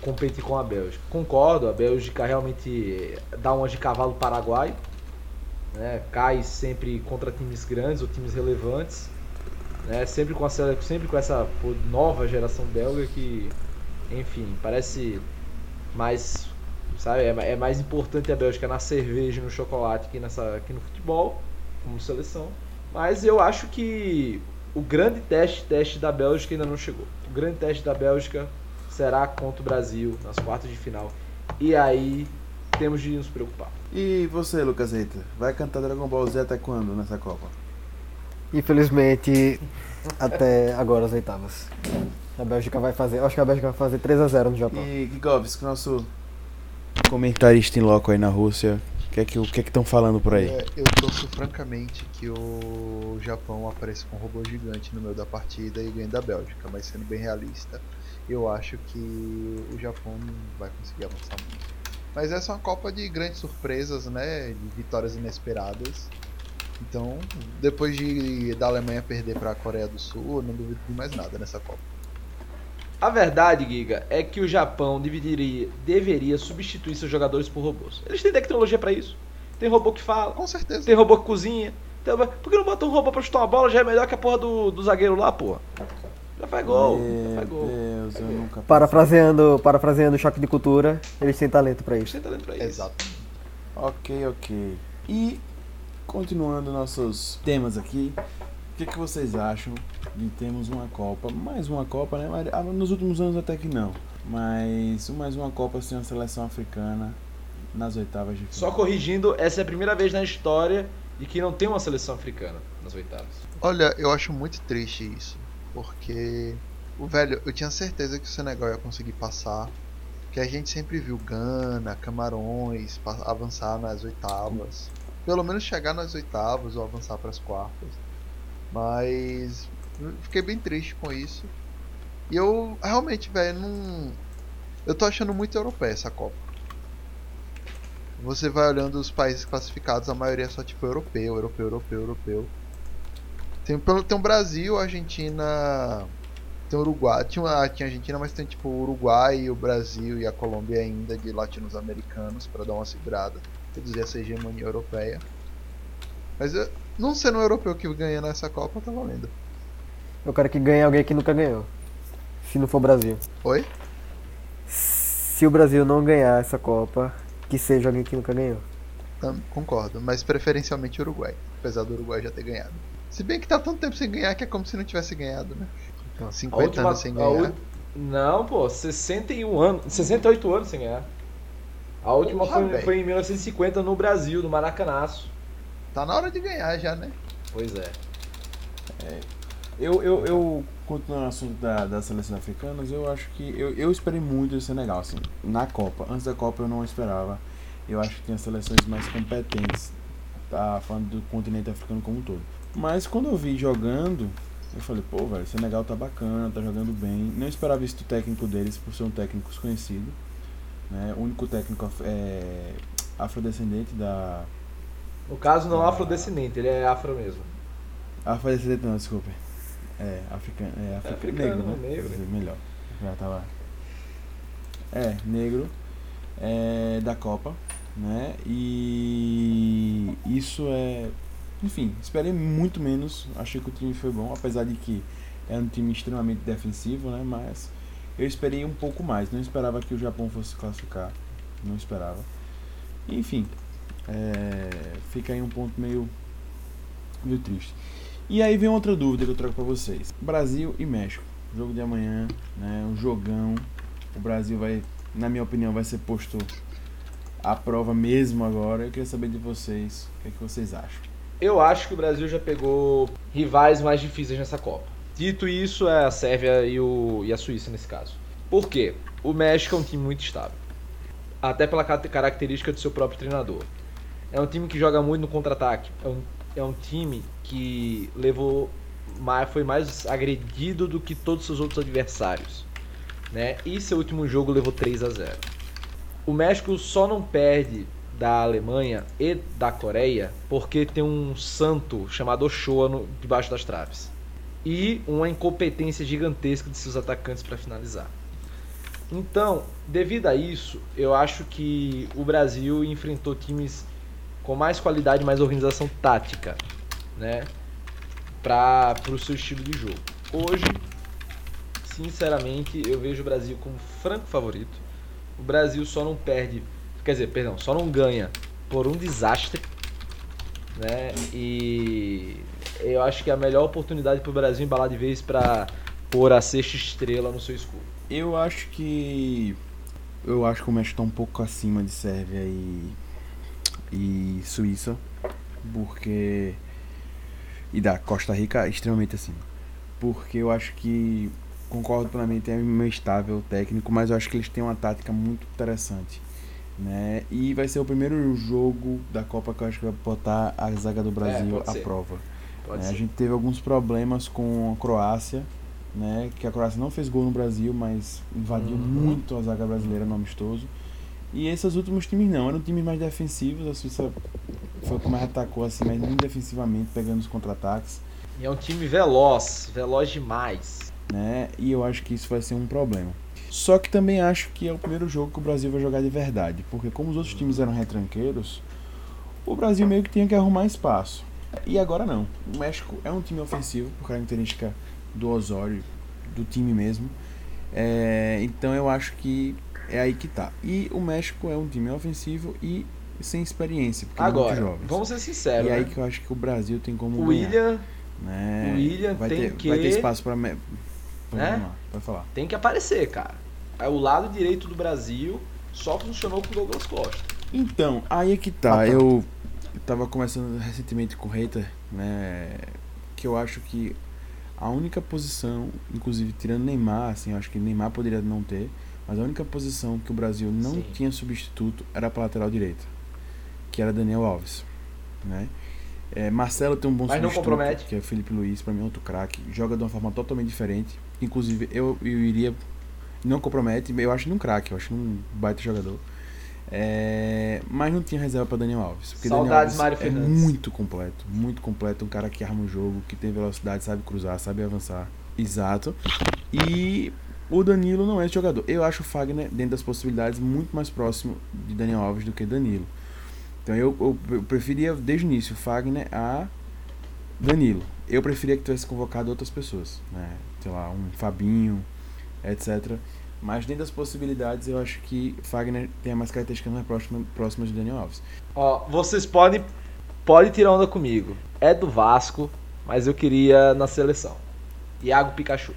competir com a Bélgica. Concordo, a Bélgica realmente dá umas de cavalo paraguai, né? cai sempre contra times grandes ou times relevantes, né? sempre, com a, sempre com essa nova geração belga que, enfim, parece mais, sabe, é, é mais importante a Bélgica na cerveja no chocolate que, nessa, que no futebol, como seleção. Mas eu acho que o grande teste, teste da Bélgica ainda não chegou. O grande teste da Bélgica será contra o Brasil nas quartas de final. E aí temos de nos preocupar. E você, Lucas Eita, vai cantar Dragon Ball Z até quando nessa Copa? Infelizmente, até agora as oitavas. A Bélgica vai fazer. Acho que a Bélgica vai fazer 3x0 no Japão. E Gigovski, nosso comentarista em loco aí na Rússia, o que é que o que é que estão falando por aí? É, eu torço francamente que o Japão apareça com um robô gigante no meio da partida e ganhe da Bélgica, mas sendo bem realista, eu acho que o Japão não vai conseguir avançar muito. Mas essa é uma Copa de grandes surpresas, né? De vitórias inesperadas. Então, depois de da Alemanha perder para a Coreia do Sul, eu não duvido de mais nada nessa Copa. A verdade, Giga, é que o Japão deveria, deveria substituir seus jogadores por robôs. Eles têm tecnologia pra isso. Tem robô que fala, Com certeza. tem robô que cozinha. Tem... Por que não bota um robô pra chutar uma bola? Já é melhor que a porra do, do zagueiro lá, porra. Já faz gol, já Meu faz gol. Deus, eu nunca Parafraseando, parafraseando o choque de cultura, eles têm talento pra Eles isso. têm talento pra isso. Exato. Ok, ok. E continuando nossos temas aqui, o que, que vocês acham de termos uma Copa, mais uma Copa, né? Ah, Nos últimos anos até que não, mas mais uma Copa sem a seleção africana nas oitavas de final. Só corrigindo, essa é a primeira vez na história de que não tem uma seleção africana nas oitavas. Olha, eu acho muito triste isso, porque o velho, eu tinha certeza que o Senegal ia conseguir passar, que a gente sempre viu Gana, Camarões avançar nas oitavas, pelo menos chegar nas oitavas ou avançar para as quartas. Mas fiquei bem triste com isso. E eu realmente, velho, não eu tô achando muito europeia essa Copa. Você vai olhando os países classificados, a maioria é só tipo europeu, europeu, europeu, europeu. Tem, tem o Brasil, a Argentina. Tem o Uruguai. Tinha, tinha a Argentina, mas tem tipo o Uruguai, o Brasil e a Colômbia ainda de latinos-americanos pra dar uma segurada. Reduzir essa hegemonia europeia. Mas eu, não sendo um europeu que ganha nessa Copa, tá valendo. Eu quero que ganhe alguém que nunca ganhou. Se não for o Brasil. Oi? Se o Brasil não ganhar essa Copa, que seja alguém que nunca ganhou. Concordo, mas preferencialmente o Uruguai. Apesar do Uruguai já ter ganhado. Se bem que tá tanto tempo sem ganhar que é como se não tivesse ganhado, né? Então, 50 anos sem ganhar. ul- Não, pô, 61 anos, 68 anos sem ganhar. A última Porra, foi, foi em 1950 no Brasil, no Maracanaço. Tá na hora de ganhar já, né? Pois é. Eu, eu, eu continuando no assunto da, das seleções africanas, eu acho que. Eu, eu esperei muito do Senegal, assim, na Copa. Antes da Copa eu não esperava. Eu acho que tinha seleções mais competentes. Tá falando do continente africano como um todo. Mas quando eu vi jogando, eu falei, pô, velho, o Senegal tá bacana, tá jogando bem. Não esperava isso do técnico deles, por ser um técnico desconhecido. Né? O único técnico é, afrodescendente da. No caso, não Ah. afrodescendente, ele é afro mesmo. Afrodescendente não, desculpa. É, africano. É, africano, africano, negro, né? negro. Quer dizer, Melhor. Já tava. É, negro. É, da Copa, né? E isso é. Enfim, esperei muito menos. Achei que o time foi bom, apesar de que é um time extremamente defensivo, né? Mas eu esperei um pouco mais. Não esperava que o Japão fosse classificar. Não esperava. Enfim, é, fica aí um ponto meio, meio triste. E aí vem outra dúvida que eu trago pra vocês: Brasil e México. Jogo de amanhã, né? Um jogão. O Brasil vai, na minha opinião, vai ser posto à prova mesmo agora. Eu queria saber de vocês o que, é que vocês acham. Eu acho que o Brasil já pegou rivais mais difíceis nessa Copa. Dito isso, é a Sérvia e, o, e a Suíça nesse caso. Por quê? O México é um time muito estável. Até pela car- característica do seu próprio treinador. É um time que joga muito no contra-ataque. É um, é um time que levou mais, foi mais agredido do que todos os outros adversários. Né? E seu último jogo levou 3 a 0 O México só não perde da Alemanha e da Coreia porque tem um santo chamado Ochoa no, debaixo das traves. E uma incompetência gigantesca de seus atacantes para finalizar. Então, devido a isso, eu acho que o Brasil enfrentou times com mais qualidade mais organização tática, né? Para o seu estilo de jogo. Hoje, sinceramente, eu vejo o Brasil como franco favorito. O Brasil só não perde, quer dizer, perdão, só não ganha por um desastre, né? E eu acho que é a melhor oportunidade pro Brasil embalar de vez pra pôr a sexta estrela no seu escudo. Eu acho que. Eu acho que o México tá um pouco acima de Sérvia e. e Suíça. Porque. E da Costa Rica extremamente acima. Porque eu acho que. Concordo plenamente, é meio estável técnico, mas eu acho que eles têm uma tática muito interessante. Né? E vai ser o primeiro jogo da Copa que eu acho que vai botar a zaga do Brasil pode à ser. prova. Né? A gente teve alguns problemas com a Croácia, né? Que a Croácia não fez gol no Brasil, mas invadiu Uhum. muito a zaga brasileira no amistoso. E esses últimos times não, eram times mais defensivos, a Suíça foi o que mais atacou assim, mas muito defensivamente, pegando os contra-ataques, E é um time veloz, veloz demais. né? E eu acho que isso vai ser um problema. Só que também acho que é o primeiro jogo que o Brasil vai jogar de verdade, porque como os outros times eram retranqueiros, o Brasil meio que tinha que arrumar espaço. E agora não. O México é um time ofensivo, por característica do Osório, do time mesmo. É, então eu acho que é aí que tá. E o México é um time ofensivo e sem experiência, porque é Agora, muito jovens. vamos ser sinceros, e aí né? que eu acho que o Brasil tem como O ganhar, William né? o William vai tem ter, que- vai ter espaço para Né? Vamos lá, pode falar. tem que aparecer, cara. É o lado direito do Brasil só funcionou com o Douglas Costa. Então, aí é que tá. Ah, tá. Eu, tava conversando recentemente com o Reiter, né? Que eu acho que a única posição, inclusive tirando Neymar, assim, eu acho que Neymar poderia não ter, mas a única posição que o Brasil não Sim. tinha substituto era pra lateral direita, que era Daniel Alves, né? É, Marcelo tem um bom Mas não substituto, compromete. que é o Felipe Luiz, pra mim é outro craque, joga de uma forma totalmente diferente. Inclusive, eu, eu iria. Não compromete, eu acho ele um craque, eu acho um baita jogador. É, mas não tinha reserva para Daniel Alves. Porque Saudades, Daniel Alves Mário é Fernandes. muito completo, muito completo. Um cara que arma o jogo, que tem velocidade, sabe cruzar, sabe avançar. Exato. E o Danilo não é esse jogador. Eu acho o Fagner, dentro das possibilidades, muito mais próximo de Daniel Alves do que Danilo. Então eu, eu, eu preferia, desde o início, Fagner a Danilo. Eu preferia que tivesse convocado outras pessoas, né? Sei lá, um Fabinho, etc. Mas dentro das possibilidades, eu acho que Fagner tem a mais característica mais próxima, próxima de Daniel Alves. Ó, vocês podem pode tirar onda comigo. É do Vasco, mas eu queria na seleção. Iago Pikachu.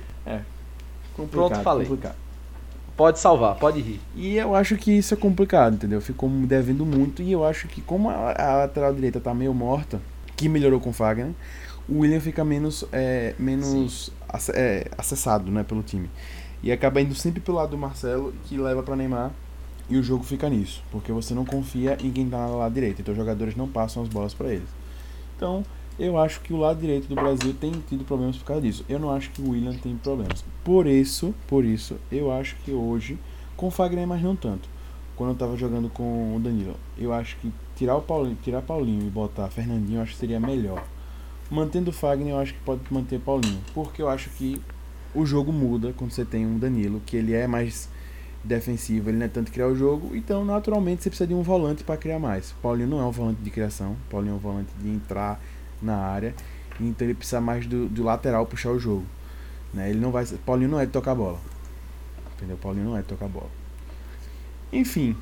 Complicado, Pronto, falei. complicado. Pode salvar, pode rir. E eu acho que isso é complicado, entendeu? Ficou devendo muito e eu acho que como a, a lateral direita tá meio morta, que melhorou com o Fagner, o William fica menos, é, menos ac- é, acessado né, pelo time. E acaba indo sempre pelo lado do Marcelo, que leva para Neymar, e o jogo fica nisso, porque você não confia em quem tá no lado direito, então os jogadores não passam as bolas para eles. Então, eu acho que o lado direito do Brasil tem tido problemas por causa disso. Eu não acho que o William tem problemas. Por isso, por isso, eu acho que hoje, com o Fagner, mas não tanto. Quando eu tava jogando com o Danilo, eu acho que tirar o Paulinho, tirar Paulinho e botar Fernandinho, eu acho que seria melhor. Mantendo o Fagner, eu acho que pode manter Paulinho, porque eu acho que o jogo muda quando você tem um Danilo, que ele é mais defensivo, ele não é tanto criar o jogo, então naturalmente você precisa de um volante para criar mais. Paulinho não é um volante de criação, Paulinho é um volante de entrar na área, então ele precisa mais do, do lateral puxar o jogo. Né? Ele não vai, Paulinho não é de tocar bola. Entendeu? Paulinho não é de tocar bola. Enfim,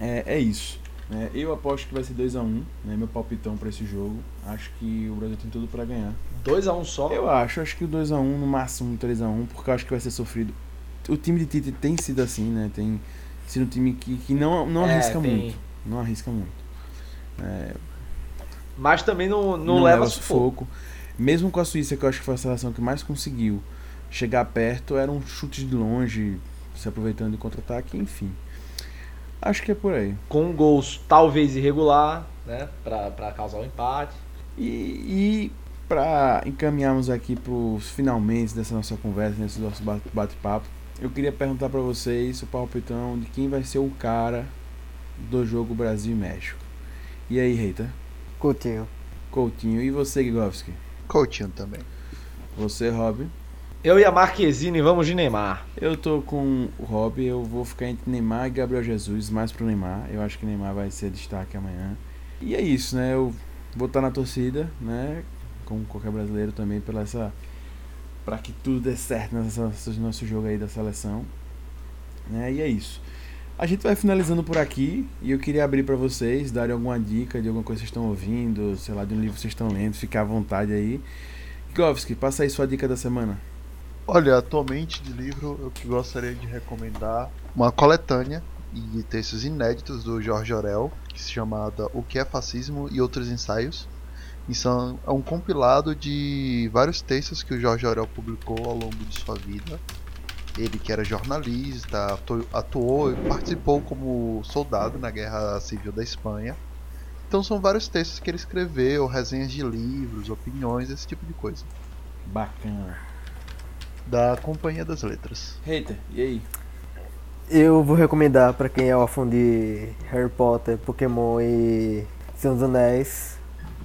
é, é isso. Né? Eu aposto que vai ser 2x1, né? meu palpitão para esse jogo. Acho que o Brasil tem tudo para ganhar. 2x1 só. Eu acho, acho que o 2x1, no máximo um 3x1, porque eu acho que vai ser sofrido. O time de Tite tem sido assim, né? Tem sido um time que, que não, não É, arrisca tem. muito. Não arrisca muito. É, Mas também não, não, leva sufoco. sufoco. Mesmo com a Suíça, que eu acho que foi a seleção que mais conseguiu chegar perto, eram chutes de longe, se aproveitando de contra-ataque, enfim. Acho que é por aí. Com gols talvez irregular, né? Pra, pra causar o empate. E, e para encaminharmos aqui para os finalmente dessa nossa conversa, nesse nosso bate- bate-papo, eu queria perguntar para vocês o palpitão de quem vai ser o cara do jogo Brasil e México. E aí, Reita? Coutinho. Coutinho. E você, Gigovski? Coutinho também. Você, Rob? Eu e a Marquezine vamos de Neymar. Eu tô com o Rob, eu vou ficar entre Neymar e Gabriel Jesus, mais pro Neymar. Eu acho que Neymar vai ser destaque amanhã. E é isso, né? Eu vou estar na torcida, né? Como qualquer brasileiro também, pela essa. Pra que tudo dê certo nesse nosso jogo aí da seleção. Né? E é isso. A gente vai finalizando por aqui e eu queria abrir para vocês, darem alguma dica de alguma coisa que vocês estão ouvindo, sei lá, de um livro que vocês estão lendo, ficar à vontade aí. Govski, passa aí sua dica da semana. Olha, atualmente de livro eu que gostaria de recomendar uma coletânea de textos inéditos do Jorge Orel, que se chama O que é Fascismo e Outros Ensaios. E são, é um compilado de vários textos que o Jorge Orel publicou ao longo de sua vida. Ele que era jornalista, atuou e participou como soldado na Guerra Civil da Espanha. Então são vários textos que ele escreveu, resenhas de livros, opiniões, esse tipo de coisa. Bacana. Da Companhia das Letras. Hater, e aí? Eu vou recomendar para quem é órfão de Harry Potter, Pokémon e Senhor dos Anéis.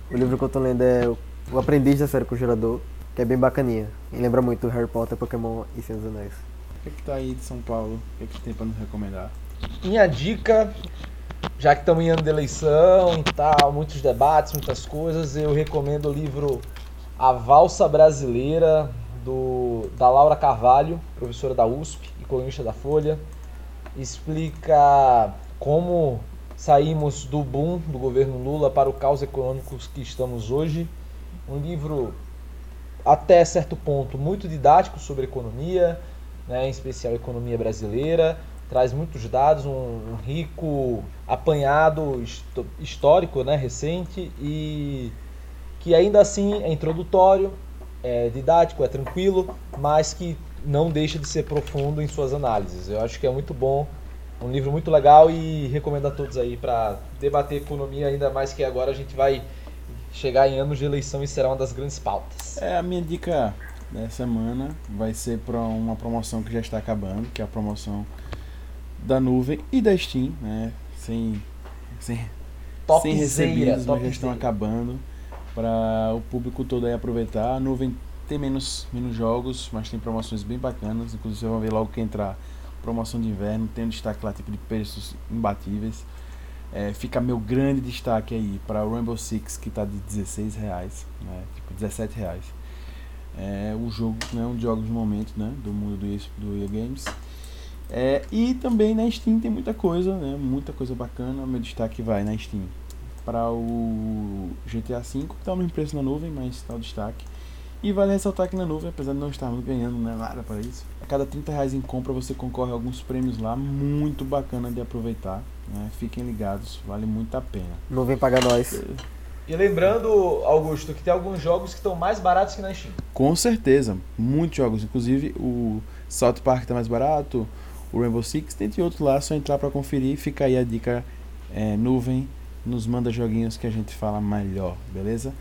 O livro que eu tô lendo é O Aprendiz da Série Conjurador, que é bem bacaninha. E lembra muito Harry Potter, Pokémon e Senhor dos Anéis. O que, é que tá aí de São Paulo? O que, é que tem pra nos recomendar? Minha dica já que estamos em ano de eleição e tal, muitos debates, muitas coisas, eu recomendo o livro A Valsa Brasileira, do, da Laura Carvalho, professora da USP e colunista da Folha. Explica como saímos do boom do governo Lula para o caos econômico que estamos hoje. Um livro, até certo ponto, muito didático sobre economia, né, em especial economia brasileira traz muitos dados, um, rico apanhado histórico, né, recente e que ainda assim é introdutório, é didático, é tranquilo, mas que não deixa de ser profundo em suas análises. Eu acho que é muito bom, um livro muito legal e recomendo a todos aí para debater economia, ainda mais que agora a gente vai chegar em anos de eleição e será uma das grandes pautas. É, a minha dica da semana vai ser para uma promoção que já está acabando, que é a promoção da nuvem e da Steam, né? Sem, sem, sem recebidos, mas já estão acabando para o público todo aí aproveitar. A nuvem tem menos, menos jogos, mas tem promoções bem bacanas. Inclusive, vocês vão ver logo que entrar promoção de inverno. Tem um destaque lá tipo de preços imbatíveis. É, fica meu grande destaque aí para o Rainbow Six que está de 16 reais, né? tipo 17 reais. É o jogo, né, um dos jogos do momento, né, do mundo do, do EA Games. É, e também na Steam tem muita coisa, né? Muita coisa bacana. Meu destaque vai na Steam para o GTA V, que está no preço na nuvem, mas está o destaque. E vale ressaltar que na nuvem, apesar de não estarmos ganhando né, nada para isso, a cada 30 reais em compra você concorre a alguns prêmios lá, muito bacana de aproveitar. Né? Fiquem ligados, vale muito a pena. Nuvem paga nós. E lembrando, Augusto, que tem alguns jogos que estão mais baratos que na Steam. Com certeza, muitos jogos. Inclusive o South Park está mais barato, o Rainbow Six, dentre outros lá, só entrar para conferir. Fica aí a dica é, nuvem, nos manda joguinhos que a gente fala melhor, beleza?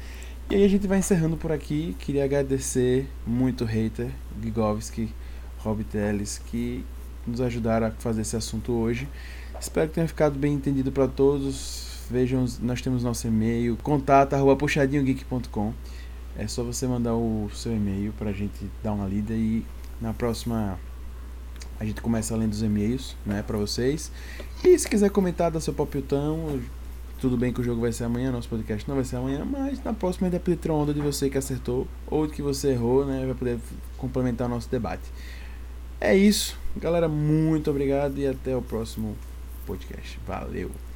E aí a gente vai encerrando por aqui. Queria agradecer muito o hater, Gigovski, Rob Teles, que nos ajudaram a fazer esse assunto hoje. Espero que tenha ficado bem entendido para todos. Vejam, nós temos nosso e-mail, contato@puxadinhogeek.com. É só você mandar o seu e-mail para a gente dar uma lida e na próxima a gente começa lendo os e-mails, né, para vocês. E se quiser comentar, dar seu palpitão, tudo bem que o jogo vai ser amanhã, nosso podcast não vai ser amanhã, mas na próxima a gente vai poder ter uma onda de você que acertou ou de que você errou, né, vai poder complementar o nosso debate. É isso, galera, muito obrigado e até o próximo podcast. Valeu!